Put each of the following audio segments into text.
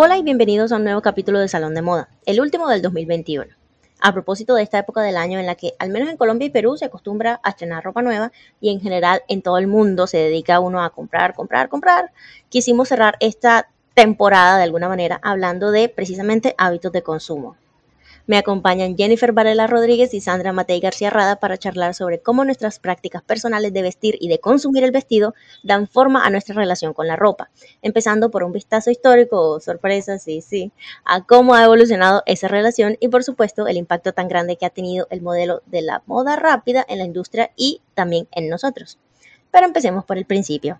Hola y bienvenidos a un nuevo capítulo de Salón de Moda, el último del 2021. A propósito de esta época del año en la que, al menos en Colombia y Perú, se acostumbra a estrenar ropa nueva y en general en todo el mundo se dedica uno a comprar, comprar, comprar, quisimos cerrar esta temporada de alguna manera hablando de precisamente hábitos de consumo. Me acompañan Jennifer Varela Rodríguez y Sandra Matei García Rada para charlar sobre cómo nuestras prácticas personales de vestir y de consumir el vestido dan forma a nuestra relación con la ropa, empezando por un vistazo histórico, sorpresa, sí, sí, a cómo ha evolucionado esa relación y por supuesto el impacto tan grande que ha tenido el modelo de la moda rápida en la industria y también en nosotros. Pero empecemos por el principio.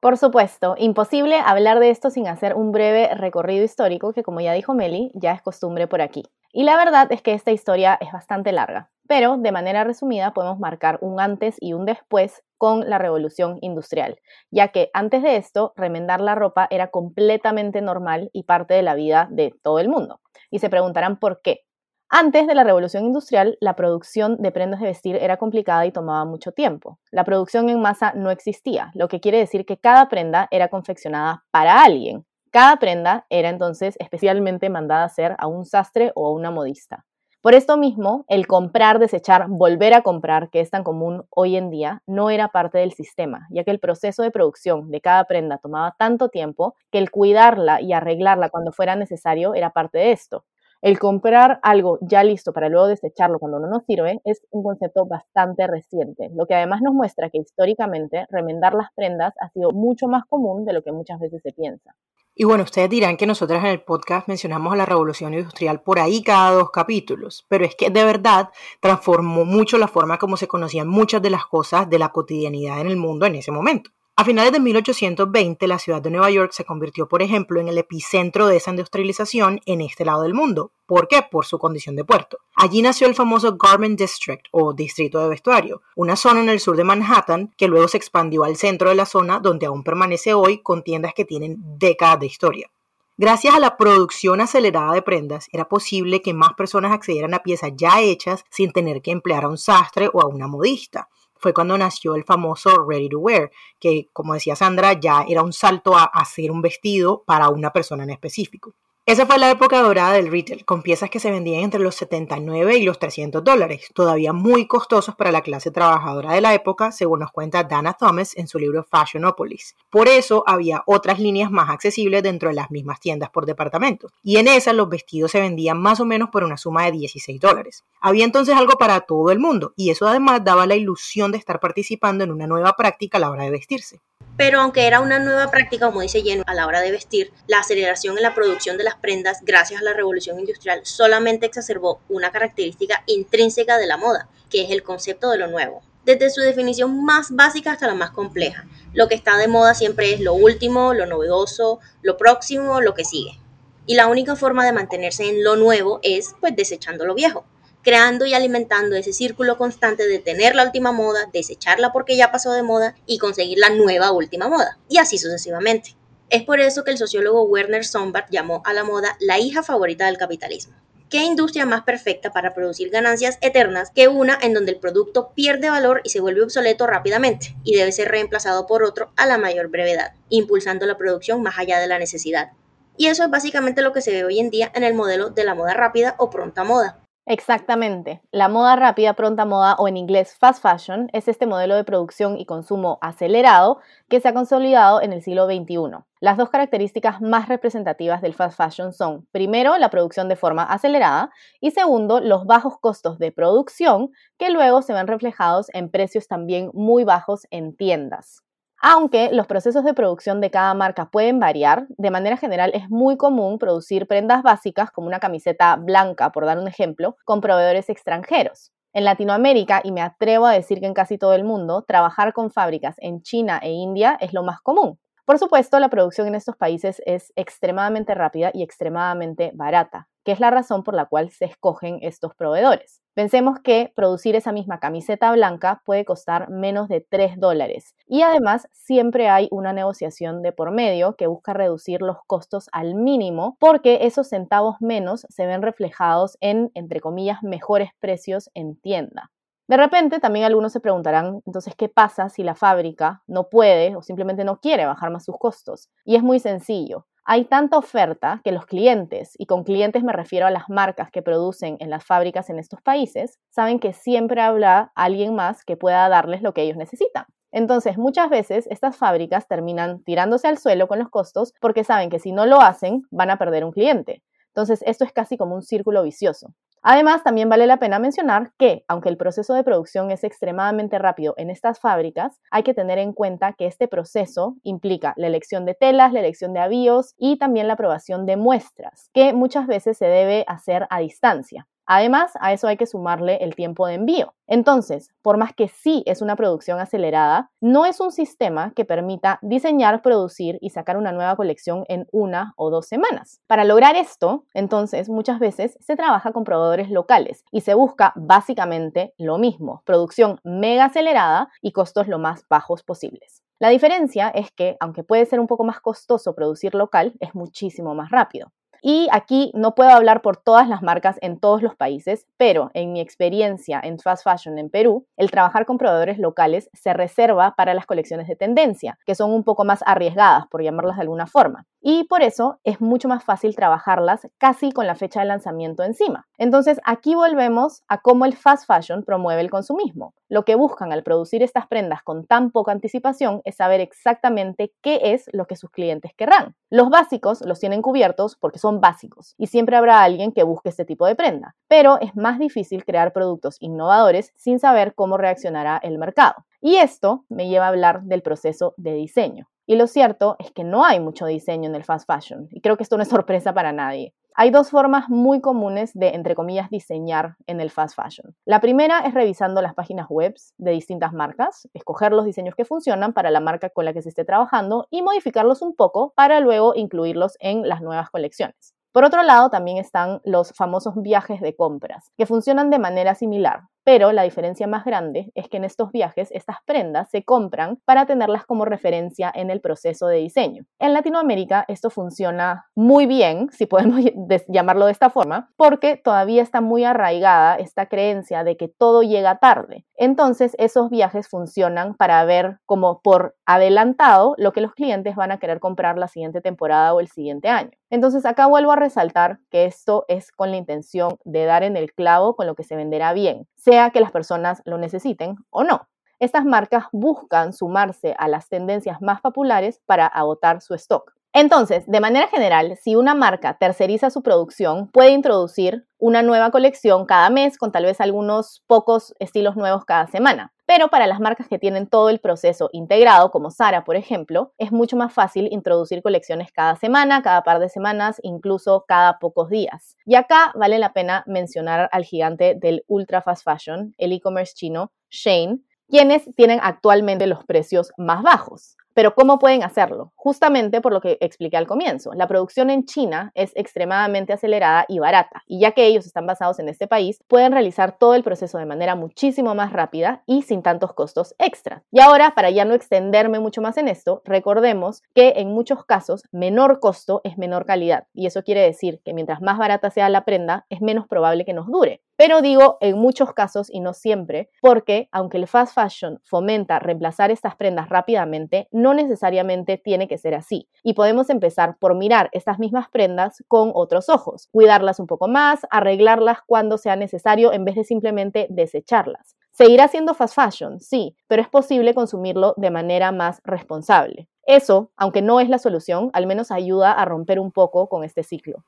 Por supuesto, imposible hablar de esto sin hacer un breve recorrido histórico que, como ya dijo Meli, ya es costumbre por aquí. Y la verdad es que esta historia es bastante larga, pero de manera resumida podemos marcar un antes y un después con la revolución industrial, ya que antes de esto, remendar la ropa era completamente normal y parte de la vida de todo el mundo. Y se preguntarán por qué. Antes de la revolución industrial, la producción de prendas de vestir era complicada y tomaba mucho tiempo. La producción en masa no existía, lo que quiere decir que cada prenda era confeccionada para alguien. Cada prenda era entonces especialmente mandada a hacer a un sastre o a una modista. Por esto mismo, el comprar, desechar, volver a comprar, que es tan común hoy en día, no era parte del sistema, ya que el proceso de producción de cada prenda tomaba tanto tiempo que el cuidarla y arreglarla cuando fuera necesario era parte de esto. El comprar algo ya listo para luego desecharlo cuando no nos sirve es un concepto bastante reciente, lo que además nos muestra que históricamente remendar las prendas ha sido mucho más común de lo que muchas veces se piensa. Y bueno, ustedes dirán que nosotras en el podcast mencionamos a la revolución industrial por ahí cada dos capítulos, pero es que de verdad transformó mucho la forma como se conocían muchas de las cosas de la cotidianidad en el mundo en ese momento. A finales de 1820, la ciudad de Nueva York se convirtió, por ejemplo, en el epicentro de esa industrialización en este lado del mundo. ¿Por qué? Por su condición de puerto. Allí nació el famoso Garment District o Distrito de Vestuario, una zona en el sur de Manhattan que luego se expandió al centro de la zona donde aún permanece hoy con tiendas que tienen décadas de historia. Gracias a la producción acelerada de prendas, era posible que más personas accedieran a piezas ya hechas sin tener que emplear a un sastre o a una modista fue cuando nació el famoso Ready to Wear, que como decía Sandra, ya era un salto a hacer un vestido para una persona en específico. Esa fue la época dorada del retail, con piezas que se vendían entre los 79 y los 300 dólares, todavía muy costosos para la clase trabajadora de la época, según nos cuenta Dana Thomas en su libro Fashionopolis. Por eso había otras líneas más accesibles dentro de las mismas tiendas por departamento, y en esas los vestidos se vendían más o menos por una suma de 16 dólares. Había entonces algo para todo el mundo, y eso además daba la ilusión de estar participando en una nueva práctica a la hora de vestirse. Pero aunque era una nueva práctica, como dice Lleno, a la hora de vestir, la aceleración en la producción de las prendas gracias a la revolución industrial solamente exacerbó una característica intrínseca de la moda, que es el concepto de lo nuevo. Desde su definición más básica hasta la más compleja. Lo que está de moda siempre es lo último, lo novedoso, lo próximo, lo que sigue. Y la única forma de mantenerse en lo nuevo es pues desechando lo viejo creando y alimentando ese círculo constante de tener la última moda, desecharla porque ya pasó de moda y conseguir la nueva última moda, y así sucesivamente. Es por eso que el sociólogo Werner Sombart llamó a la moda la hija favorita del capitalismo. ¿Qué industria más perfecta para producir ganancias eternas que una en donde el producto pierde valor y se vuelve obsoleto rápidamente y debe ser reemplazado por otro a la mayor brevedad, impulsando la producción más allá de la necesidad? Y eso es básicamente lo que se ve hoy en día en el modelo de la moda rápida o pronta moda. Exactamente. La moda rápida, pronta moda o en inglés fast fashion es este modelo de producción y consumo acelerado que se ha consolidado en el siglo XXI. Las dos características más representativas del fast fashion son, primero, la producción de forma acelerada y segundo, los bajos costos de producción que luego se ven reflejados en precios también muy bajos en tiendas. Aunque los procesos de producción de cada marca pueden variar, de manera general es muy común producir prendas básicas como una camiseta blanca, por dar un ejemplo, con proveedores extranjeros. En Latinoamérica, y me atrevo a decir que en casi todo el mundo, trabajar con fábricas en China e India es lo más común. Por supuesto, la producción en estos países es extremadamente rápida y extremadamente barata, que es la razón por la cual se escogen estos proveedores. Pensemos que producir esa misma camiseta blanca puede costar menos de 3 dólares y además siempre hay una negociación de por medio que busca reducir los costos al mínimo porque esos centavos menos se ven reflejados en, entre comillas, mejores precios en tienda. De repente también algunos se preguntarán, entonces, ¿qué pasa si la fábrica no puede o simplemente no quiere bajar más sus costos? Y es muy sencillo hay tanta oferta que los clientes, y con clientes me refiero a las marcas que producen en las fábricas en estos países, saben que siempre habrá alguien más que pueda darles lo que ellos necesitan. Entonces, muchas veces estas fábricas terminan tirándose al suelo con los costos porque saben que si no lo hacen van a perder un cliente. Entonces, esto es casi como un círculo vicioso. Además, también vale la pena mencionar que, aunque el proceso de producción es extremadamente rápido en estas fábricas, hay que tener en cuenta que este proceso implica la elección de telas, la elección de avíos y también la aprobación de muestras, que muchas veces se debe hacer a distancia. Además, a eso hay que sumarle el tiempo de envío. Entonces, por más que sí es una producción acelerada, no es un sistema que permita diseñar, producir y sacar una nueva colección en una o dos semanas. Para lograr esto, entonces, muchas veces se trabaja con proveedores locales y se busca básicamente lo mismo, producción mega acelerada y costos lo más bajos posibles. La diferencia es que, aunque puede ser un poco más costoso producir local, es muchísimo más rápido. Y aquí no puedo hablar por todas las marcas en todos los países, pero en mi experiencia en fast fashion en Perú, el trabajar con proveedores locales se reserva para las colecciones de tendencia, que son un poco más arriesgadas, por llamarlas de alguna forma. Y por eso es mucho más fácil trabajarlas casi con la fecha de lanzamiento encima. Entonces aquí volvemos a cómo el fast fashion promueve el consumismo. Lo que buscan al producir estas prendas con tan poca anticipación es saber exactamente qué es lo que sus clientes querrán. Los básicos los tienen cubiertos porque son básicos y siempre habrá alguien que busque este tipo de prenda, pero es más difícil crear productos innovadores sin saber cómo reaccionará el mercado. Y esto me lleva a hablar del proceso de diseño. Y lo cierto es que no hay mucho diseño en el fast fashion, y creo que esto no es sorpresa para nadie. Hay dos formas muy comunes de, entre comillas, diseñar en el fast fashion. La primera es revisando las páginas web de distintas marcas, escoger los diseños que funcionan para la marca con la que se esté trabajando y modificarlos un poco para luego incluirlos en las nuevas colecciones. Por otro lado, también están los famosos viajes de compras, que funcionan de manera similar, pero la diferencia más grande es que en estos viajes estas prendas se compran para tenerlas como referencia en el proceso de diseño. En Latinoamérica esto funciona muy bien, si podemos llamarlo de esta forma, porque todavía está muy arraigada esta creencia de que todo llega tarde. Entonces esos viajes funcionan para ver como por adelantado lo que los clientes van a querer comprar la siguiente temporada o el siguiente año. Entonces acá vuelvo a resaltar que esto es con la intención de dar en el clavo con lo que se venderá bien, sea que las personas lo necesiten o no. Estas marcas buscan sumarse a las tendencias más populares para agotar su stock. Entonces, de manera general, si una marca terceriza su producción, puede introducir una nueva colección cada mes con tal vez algunos pocos estilos nuevos cada semana. Pero para las marcas que tienen todo el proceso integrado, como Sara, por ejemplo, es mucho más fácil introducir colecciones cada semana, cada par de semanas, incluso cada pocos días. Y acá vale la pena mencionar al gigante del ultra fast fashion, el e-commerce chino, Shane, quienes tienen actualmente los precios más bajos. Pero ¿cómo pueden hacerlo? Justamente por lo que expliqué al comienzo. La producción en China es extremadamente acelerada y barata, y ya que ellos están basados en este país, pueden realizar todo el proceso de manera muchísimo más rápida y sin tantos costos extra. Y ahora, para ya no extenderme mucho más en esto, recordemos que en muchos casos menor costo es menor calidad, y eso quiere decir que mientras más barata sea la prenda, es menos probable que nos dure. Pero digo en muchos casos y no siempre, porque aunque el fast fashion fomenta reemplazar estas prendas rápidamente, necesariamente tiene que ser así. Y podemos empezar por mirar estas mismas prendas con otros ojos, cuidarlas un poco más, arreglarlas cuando sea necesario en vez de simplemente desecharlas. Seguirá siendo fast fashion, sí, pero es posible consumirlo de manera más responsable. Eso, aunque no es la solución, al menos ayuda a romper un poco con este ciclo.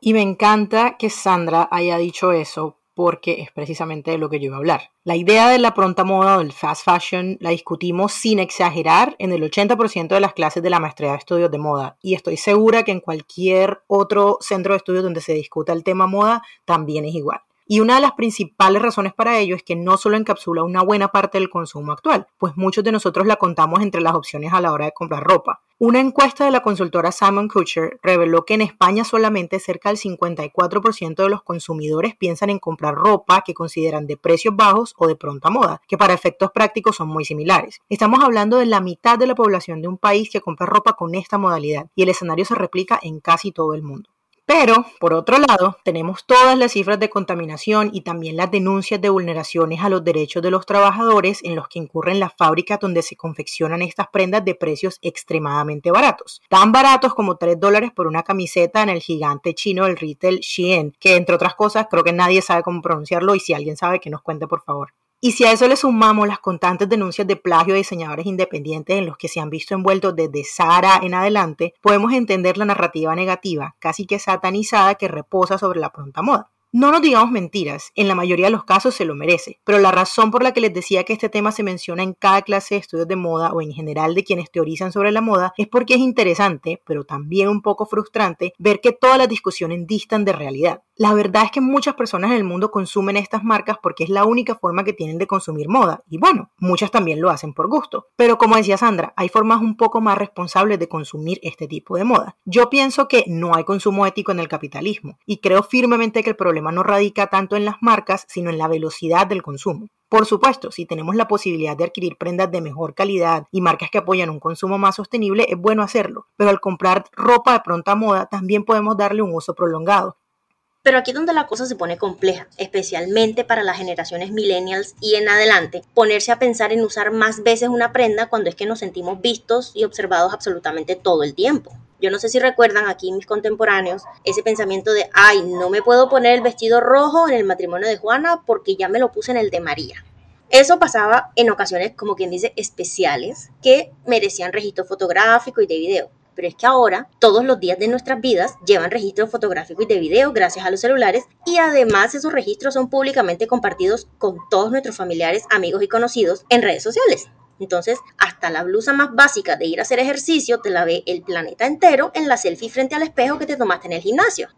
Y me encanta que Sandra haya dicho eso, porque es precisamente de lo que yo iba a hablar. La idea de la pronta moda o del fast fashion la discutimos sin exagerar en el 80% de las clases de la maestría de estudios de moda y estoy segura que en cualquier otro centro de estudios donde se discuta el tema moda también es igual. Y una de las principales razones para ello es que no solo encapsula una buena parte del consumo actual, pues muchos de nosotros la contamos entre las opciones a la hora de comprar ropa. Una encuesta de la consultora Simon Kucher reveló que en España solamente cerca del 54% de los consumidores piensan en comprar ropa que consideran de precios bajos o de pronta moda, que para efectos prácticos son muy similares. Estamos hablando de la mitad de la población de un país que compra ropa con esta modalidad y el escenario se replica en casi todo el mundo. Pero, por otro lado, tenemos todas las cifras de contaminación y también las denuncias de vulneraciones a los derechos de los trabajadores en los que incurren las fábricas donde se confeccionan estas prendas de precios extremadamente baratos. Tan baratos como 3 dólares por una camiseta en el gigante chino del retail Shein, que entre otras cosas creo que nadie sabe cómo pronunciarlo y si alguien sabe que nos cuente por favor. Y si a eso le sumamos las constantes denuncias de plagio de diseñadores independientes en los que se han visto envueltos desde Sara en adelante, podemos entender la narrativa negativa, casi que satanizada, que reposa sobre la pronta moda. No nos digamos mentiras, en la mayoría de los casos se lo merece, pero la razón por la que les decía que este tema se menciona en cada clase de estudios de moda o en general de quienes teorizan sobre la moda es porque es interesante, pero también un poco frustrante, ver que todas las discusiones distan de realidad. La verdad es que muchas personas en el mundo consumen estas marcas porque es la única forma que tienen de consumir moda. Y bueno, muchas también lo hacen por gusto. Pero como decía Sandra, hay formas un poco más responsables de consumir este tipo de moda. Yo pienso que no hay consumo ético en el capitalismo y creo firmemente que el problema no radica tanto en las marcas, sino en la velocidad del consumo. Por supuesto, si tenemos la posibilidad de adquirir prendas de mejor calidad y marcas que apoyan un consumo más sostenible, es bueno hacerlo. Pero al comprar ropa de pronta moda, también podemos darle un uso prolongado. Pero aquí es donde la cosa se pone compleja, especialmente para las generaciones millennials y en adelante, ponerse a pensar en usar más veces una prenda cuando es que nos sentimos vistos y observados absolutamente todo el tiempo. Yo no sé si recuerdan aquí mis contemporáneos ese pensamiento de, ay, no me puedo poner el vestido rojo en el matrimonio de Juana porque ya me lo puse en el de María. Eso pasaba en ocasiones, como quien dice, especiales, que merecían registro fotográfico y de video pero es que ahora todos los días de nuestras vidas llevan registro fotográfico y de video gracias a los celulares y además esos registros son públicamente compartidos con todos nuestros familiares, amigos y conocidos en redes sociales. Entonces, hasta la blusa más básica de ir a hacer ejercicio te la ve el planeta entero en la selfie frente al espejo que te tomaste en el gimnasio.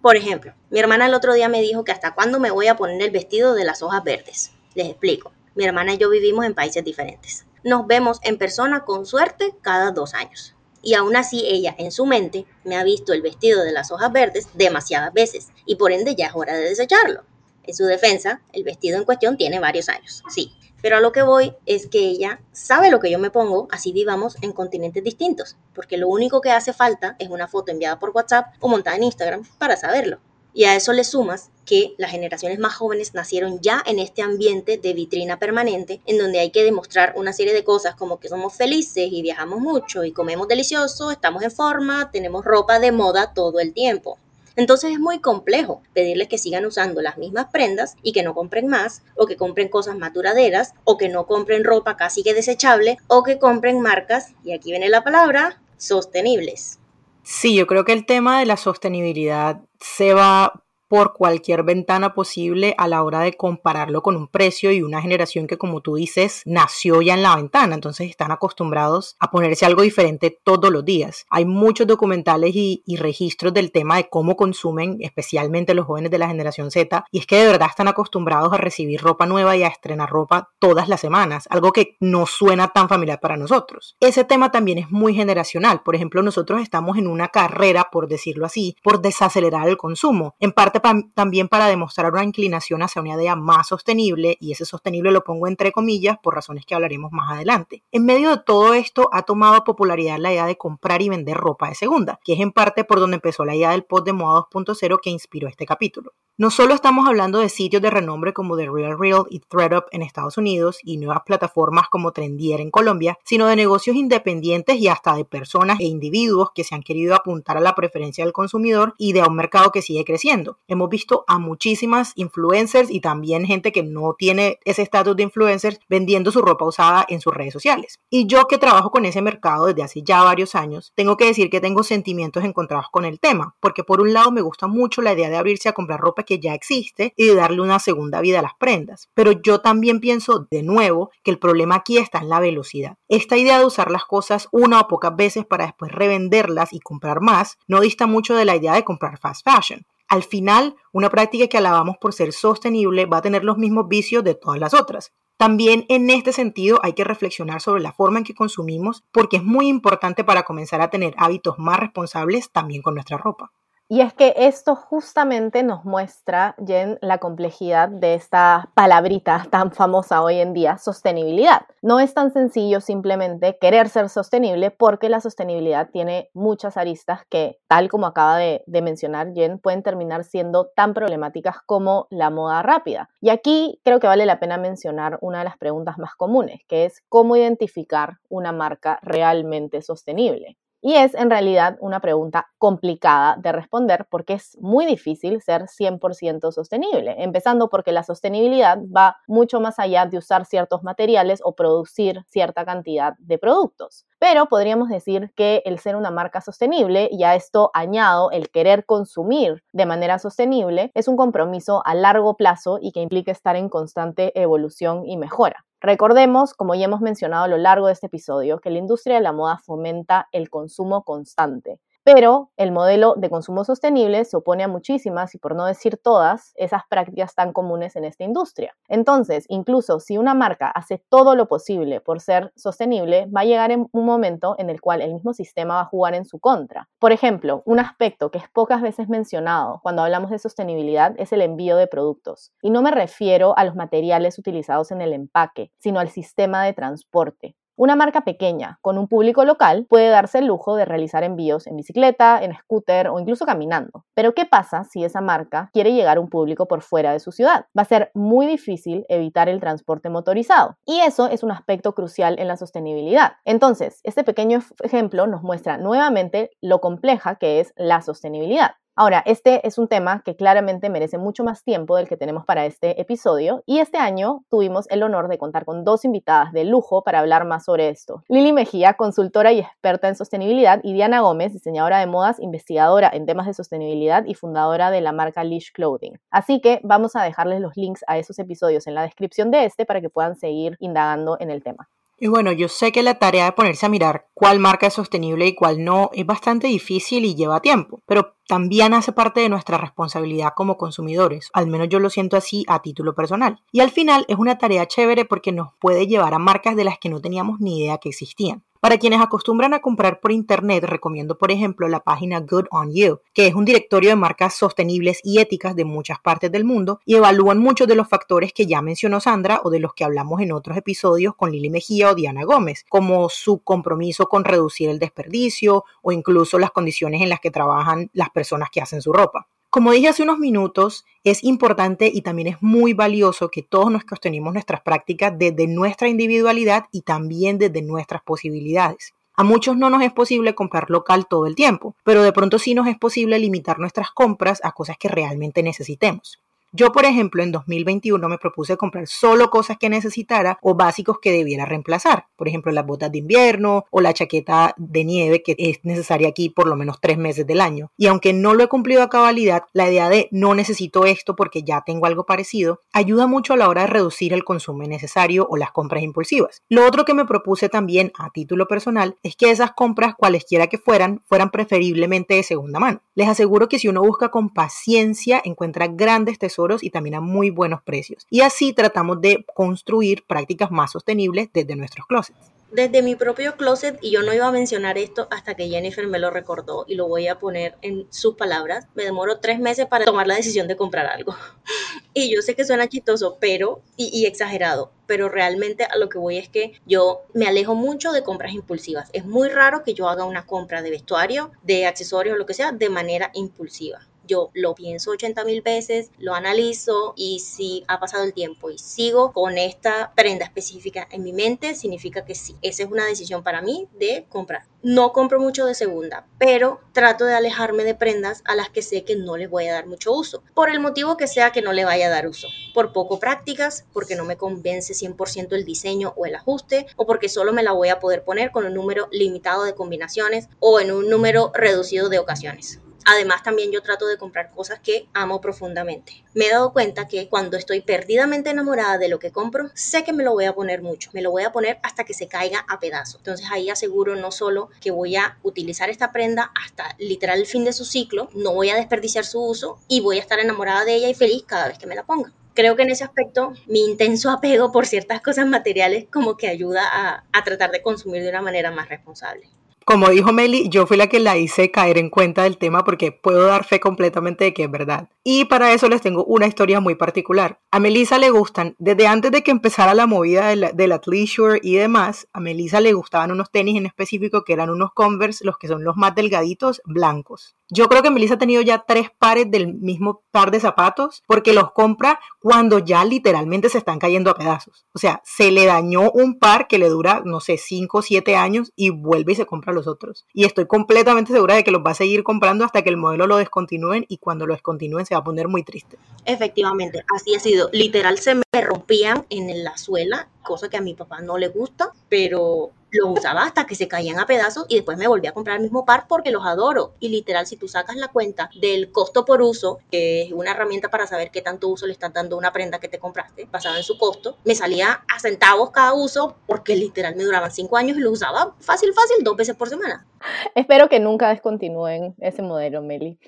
Por ejemplo, mi hermana el otro día me dijo que hasta cuándo me voy a poner el vestido de las hojas verdes. Les explico. Mi hermana y yo vivimos en países diferentes. Nos vemos en persona con suerte cada dos años y aún así ella en su mente me ha visto el vestido de las hojas verdes demasiadas veces y por ende ya es hora de desecharlo. En su defensa, el vestido en cuestión tiene varios años, sí, pero a lo que voy es que ella sabe lo que yo me pongo, así vivamos en continentes distintos, porque lo único que hace falta es una foto enviada por WhatsApp o montada en Instagram para saberlo. Y a eso le sumas que las generaciones más jóvenes nacieron ya en este ambiente de vitrina permanente, en donde hay que demostrar una serie de cosas como que somos felices y viajamos mucho y comemos delicioso, estamos en forma, tenemos ropa de moda todo el tiempo. Entonces es muy complejo pedirles que sigan usando las mismas prendas y que no compren más, o que compren cosas más duraderas, o que no compren ropa casi que desechable, o que compren marcas, y aquí viene la palabra, sostenibles. Sí, yo creo que el tema de la sostenibilidad se va por cualquier ventana posible a la hora de compararlo con un precio y una generación que, como tú dices, nació ya en la ventana, entonces están acostumbrados a ponerse algo diferente todos los días. Hay muchos documentales y, registros del tema de cómo consumen, especialmente los jóvenes de la generación Z, y es que de verdad están acostumbrados a recibir ropa nueva y a estrenar ropa todas las semanas, algo que no suena tan familiar para nosotros. Ese tema también es muy generacional, por ejemplo, nosotros estamos en una carrera, por decirlo así, por desacelerar el consumo, en parte también para demostrar una inclinación hacia una idea más sostenible, y ese sostenible lo pongo entre comillas por razones que hablaremos más adelante. En medio de todo esto ha tomado popularidad la idea de comprar y vender ropa de segunda, que es en parte por donde empezó la idea del post de moda 2.0 que inspiró este capítulo. No solo estamos hablando de sitios de renombre como The Real Real y ThreadUp en Estados Unidos y nuevas plataformas como Trendier en Colombia, sino de negocios independientes y hasta de personas e individuos que se han querido apuntar a la preferencia del consumidor y de un mercado que sigue creciendo. Hemos visto a muchísimas influencers y también gente que no tiene ese estatus de influencers vendiendo su ropa usada en sus redes sociales. Y yo que trabajo con ese mercado desde hace ya varios años, tengo que decir que tengo sentimientos encontrados con el tema, porque por un lado me gusta mucho la idea de abrirse a comprar ropa que ya existe y de darle una segunda vida a las prendas. Pero yo también pienso de nuevo que el problema aquí está en la velocidad. Esta idea de usar las cosas una o pocas veces para después revenderlas y comprar más no dista mucho de la idea de comprar fast fashion. Al final, una práctica que alabamos por ser sostenible va a tener los mismos vicios de todas las otras. También en este sentido hay que reflexionar sobre la forma en que consumimos porque es muy importante para comenzar a tener hábitos más responsables también con nuestra ropa. Y es que esto justamente nos muestra, Jen, la complejidad de esta palabrita tan famosa hoy en día, sostenibilidad. No es tan sencillo simplemente querer ser sostenible porque la sostenibilidad tiene muchas aristas que, tal como acaba de, mencionar Jen, pueden terminar siendo tan problemáticas como la moda rápida. Y aquí creo que vale la pena mencionar una de las preguntas más comunes, que es cómo identificar una marca realmente sostenible. Y es en realidad una pregunta complicada de responder porque es muy difícil ser 100% sostenible, empezando porque la sostenibilidad va mucho más allá de usar ciertos materiales o producir cierta cantidad de productos. Pero podríamos decir que el ser una marca sostenible, y a esto añado el querer consumir de manera sostenible, es un compromiso a largo plazo y que implica estar en constante evolución y mejora. Recordemos, como ya hemos mencionado a lo largo de este episodio, que la industria de la moda fomenta el consumo constante. Pero el modelo de consumo sostenible se opone a muchísimas, y por no decir todas, esas prácticas tan comunes en esta industria. Entonces, incluso si una marca hace todo lo posible por ser sostenible, va a llegar en un momento en el cual el mismo sistema va a jugar en su contra. Por ejemplo, un aspecto que es pocas veces mencionado cuando hablamos de sostenibilidad es el envío de productos. Y no me refiero a los materiales utilizados en el empaque, sino al sistema de transporte. Una marca pequeña con un público local puede darse el lujo de realizar envíos en bicicleta, en scooter o incluso caminando. Pero ¿qué pasa si esa marca quiere llegar a un público por fuera de su ciudad? Va a ser muy difícil evitar el transporte motorizado. Y eso es un aspecto crucial en la sostenibilidad. Entonces, este pequeño ejemplo nos muestra nuevamente lo compleja que es la sostenibilidad. Ahora, este es un tema que claramente merece mucho más tiempo del que tenemos para este episodio y este año tuvimos el honor de contar con dos invitadas de lujo para hablar más sobre esto. Lili Mejía, consultora y experta en sostenibilidad, y Diana Gómez, diseñadora de modas, investigadora en temas de sostenibilidad y fundadora de la marca Leash Clothing. Así que vamos a dejarles los links a esos episodios en la descripción de este para que puedan seguir indagando en el tema. Y bueno, yo sé que la tarea de ponerse a mirar cuál marca es sostenible y cuál no es bastante difícil y lleva tiempo, pero también hace parte de nuestra responsabilidad como consumidores, al menos yo lo siento así a título personal. Y al final es una tarea chévere porque nos puede llevar a marcas de las que no teníamos ni idea que existían. Para quienes acostumbran a comprar por internet, recomiendo por ejemplo la página Good on You, que es un directorio de marcas sostenibles y éticas de muchas partes del mundo y evalúan muchos de los factores que ya mencionó Sandra o de los que hablamos en otros episodios con Lili Mejía o Diana Gómez, como su compromiso con reducir el desperdicio o incluso las condiciones en las que trabajan las personas que hacen su ropa. Como dije hace unos minutos, es importante y también es muy valioso que todos nos cuestionemos nuestras prácticas desde nuestra individualidad y también desde nuestras posibilidades. A muchos no nos es posible comprar local todo el tiempo, pero de pronto sí nos es posible limitar nuestras compras a cosas que realmente necesitemos. Yo, por ejemplo, en 2021 me propuse comprar solo cosas que necesitara o básicos que debiera reemplazar. Por ejemplo, las botas de invierno o la chaqueta de nieve que es necesaria aquí por lo menos tres meses del año. Y aunque no lo he cumplido a cabalidad, la idea de no necesito esto porque ya tengo algo parecido ayuda mucho a la hora de reducir el consumo innecesario o las compras impulsivas. Lo otro que me propuse también a título personal es que esas compras, cualesquiera que fueran, fueran preferiblemente de segunda mano. Les aseguro que si uno busca con paciencia, encuentra grandes tesoros y también a muy buenos precios. Y así tratamos de construir prácticas más sostenibles desde nuestros closets desde mi propio closet y yo no iba a mencionar esto hasta que Jennifer me lo recordó y lo voy a poner en sus palabras. Me demoro tres meses para tomar la decisión de comprar algo. y yo sé que suena chistoso, pero y, y, exagerado, pero realmente a lo que voy es que yo me alejo mucho de compras impulsivas. Es muy raro que yo haga una compra de vestuario, de accesorios lo que sea de manera impulsiva yo lo pienso 80 mil veces, lo analizo y si ha pasado el tiempo y sigo con esta prenda específica en mi mente, significa que sí. Esa es una decisión para mí de comprar. No compro mucho de segunda, pero trato de alejarme de prendas a las que sé que no les voy a dar mucho uso, por el motivo que sea que no le vaya a dar uso, por poco prácticas, porque no me convence 100% el diseño o el ajuste, o porque solo me la voy a poder poner con un número limitado de combinaciones o en un número reducido de ocasiones. Además, también yo trato de comprar cosas que amo profundamente. Me he dado cuenta que cuando estoy perdidamente enamorada de lo que compro, sé que me lo voy a poner mucho. Me lo voy a poner hasta que se caiga a pedazos. Entonces ahí aseguro no solo que voy a utilizar esta prenda hasta literal el fin de su ciclo, no voy a desperdiciar su uso y voy a estar enamorada de ella y feliz cada vez que me la ponga. creo que en ese aspecto mi intenso apego por ciertas cosas materiales como que ayuda a, a tratar de consumir de una manera más responsable. Como dijo Meli, yo fui la que la hice caer en cuenta del tema porque puedo dar fe completamente de que es verdad. Y para eso les tengo una historia muy particular. A Melissa le gustan, desde antes de que empezara la movida de la, del athleisure y demás, a Melissa le gustaban unos tenis en específico que eran unos Converse, los que son los más delgaditos, blancos. Yo creo que Melissa ha tenido ya tres pares del mismo par de zapatos porque los compra cuando ya literalmente se están cayendo a pedazos. O sea, se le dañó un par que le dura, no sé, cinco o siete años y vuelve y se compra los otros. Y estoy completamente segura de que los va a seguir comprando hasta que el modelo lo descontinúen y cuando lo descontinúen se va a poner muy triste. Efectivamente, así ha sido. Literal se me rompían en la suela, cosa que a mi papá no le gusta, pero los usaba hasta que se caían a pedazos y después me volví a comprar el mismo par porque los adoro. Y literal, si tú sacas la cuenta del costo por uso, que es una herramienta para saber qué tanto uso le están dando una prenda que te compraste, basada en su costo, me salía a centavos cada uso porque literal me duraban cinco años y lo usaba fácil, fácil, dos veces por semana. Espero que nunca descontinúen ese modelo, Meli.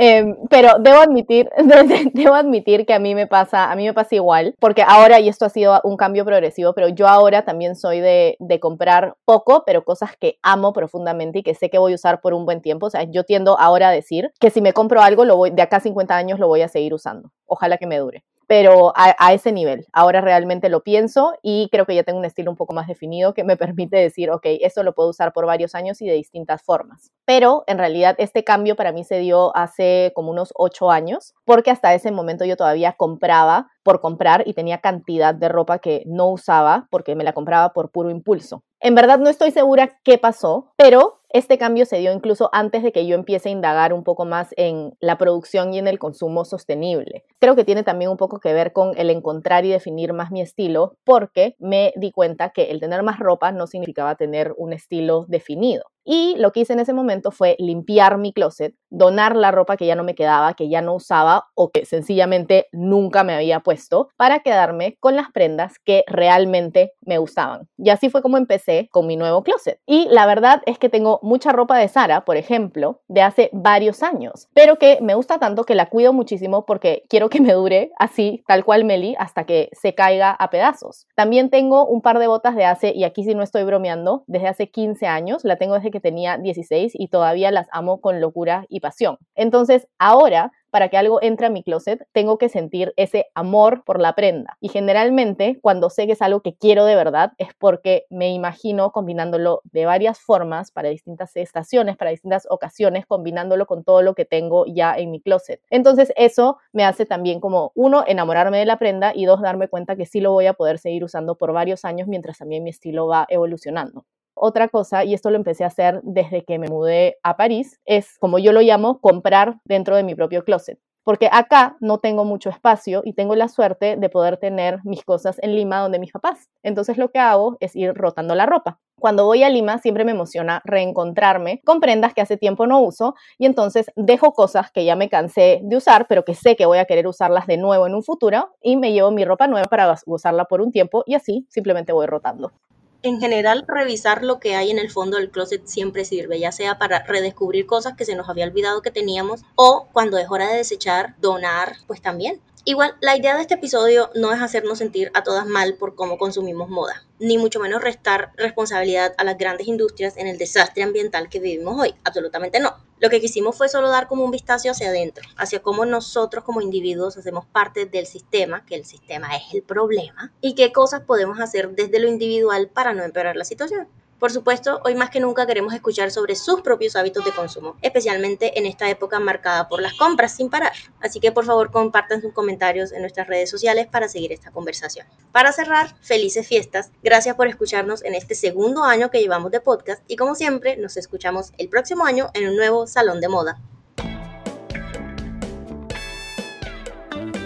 Em, pero debo admitir, debo admitir que a mí me pasa, a mí me pasa igual, porque ahora, y esto ha sido un cambio progresivo, pero yo ahora también soy de, de, comprar poco, pero cosas que amo profundamente y que sé que voy a usar por un buen tiempo. O sea, yo tiendo ahora a decir que si me compro algo, lo voy, de acá a 50 años lo voy a seguir usando. Ojalá que me dure pero a, ese nivel. Ahora realmente lo pienso y creo que ya tengo un estilo un poco más definido que me permite decir, ok, eso lo puedo usar por varios años y de distintas formas. Pero en realidad este cambio para mí se dio hace como unos ocho años, porque hasta ese momento yo todavía compraba por comprar y tenía cantidad de ropa que no usaba porque me la compraba por puro impulso. En verdad no estoy segura qué pasó, pero este cambio se dio incluso antes de que yo empiece a indagar un poco más en la producción y en el consumo sostenible. Creo que tiene también un poco que ver con el encontrar y definir más mi estilo, porque me di cuenta que el tener más ropa no significaba tener un estilo definido. Y lo que hice en ese momento fue limpiar mi closet, donar la ropa que ya no me quedaba, que ya no usaba o que sencillamente nunca me había puesto, para quedarme con las prendas que realmente me gustaban. Y así fue como empecé con mi nuevo closet. Y la verdad es que tengo mucha ropa de Sara, por ejemplo, de hace varios años, pero que me gusta tanto que la cuido muchísimo porque quiero que me dure así, tal cual Meli, hasta que se caiga a pedazos. También tengo un par de botas de hace, y aquí sí no estoy bromeando, desde hace 15 años, la tengo desde tenía 16 y todavía las amo con locura y pasión. Entonces, ahora para que algo entre a mi closet, tengo que sentir ese amor por la prenda. Y generalmente, cuando sé que es algo que quiero de verdad, es porque me imagino combinándolo de varias formas para distintas estaciones, para distintas ocasiones, combinándolo con todo lo que tengo ya en mi closet. Entonces, eso me hace también como, uno, enamorarme de la prenda y dos, darme cuenta que sí lo voy a poder seguir usando por varios años mientras también mi estilo va evolucionando. Otra cosa, y esto lo empecé a hacer desde que me mudé a París, es, como yo lo llamo, comprar dentro de mi propio closet. Porque acá no tengo mucho espacio y tengo la suerte de poder tener mis cosas en Lima donde mis papás. Entonces lo que hago es ir rotando la ropa. Cuando voy a Lima siempre me emociona reencontrarme con prendas que hace tiempo no uso y entonces dejo cosas que ya me cansé de usar, pero que sé que voy a querer usarlas de nuevo en un futuro y me llevo mi ropa nueva para usarla por un tiempo y así simplemente voy rotando en general, revisar lo que hay en el fondo del closet siempre sirve, ya sea para redescubrir cosas que se nos había olvidado que teníamos o cuando es hora de desechar, donar, pues también. Igual, la idea de este episodio no es hacernos sentir a todas mal por cómo consumimos moda, ni mucho menos restar responsabilidad a las grandes industrias en el desastre ambiental que vivimos hoy, absolutamente no. Lo que quisimos fue solo dar como un vistazo hacia adentro, hacia cómo nosotros como individuos hacemos parte del sistema, que el sistema es el problema, y qué cosas podemos hacer desde lo individual para no empeorar la situación. Por supuesto, hoy más que nunca queremos escuchar sobre sus propios hábitos de consumo, especialmente en esta época marcada por las compras sin parar. Así que por favor compartan sus comentarios en nuestras redes sociales para seguir esta conversación. Para cerrar, felices fiestas. Gracias por escucharnos en este segundo año que llevamos de podcast y como siempre nos escuchamos el próximo año en un nuevo Salón de Moda.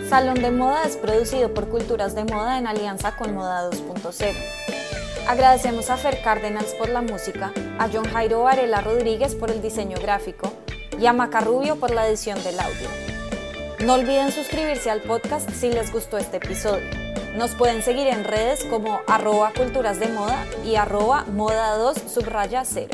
Salón de Moda es producido por Culturas de Moda en alianza con Moda 2.0. Agradecemos a Fer Cárdenas por la música, a John Jairo Varela Rodríguez por el diseño gráfico y a Macarrubio por la edición del audio. No olviden suscribirse al podcast si les gustó este episodio. Nos pueden seguir en redes como arroba culturas de moda y arroba moda 2 subraya 0.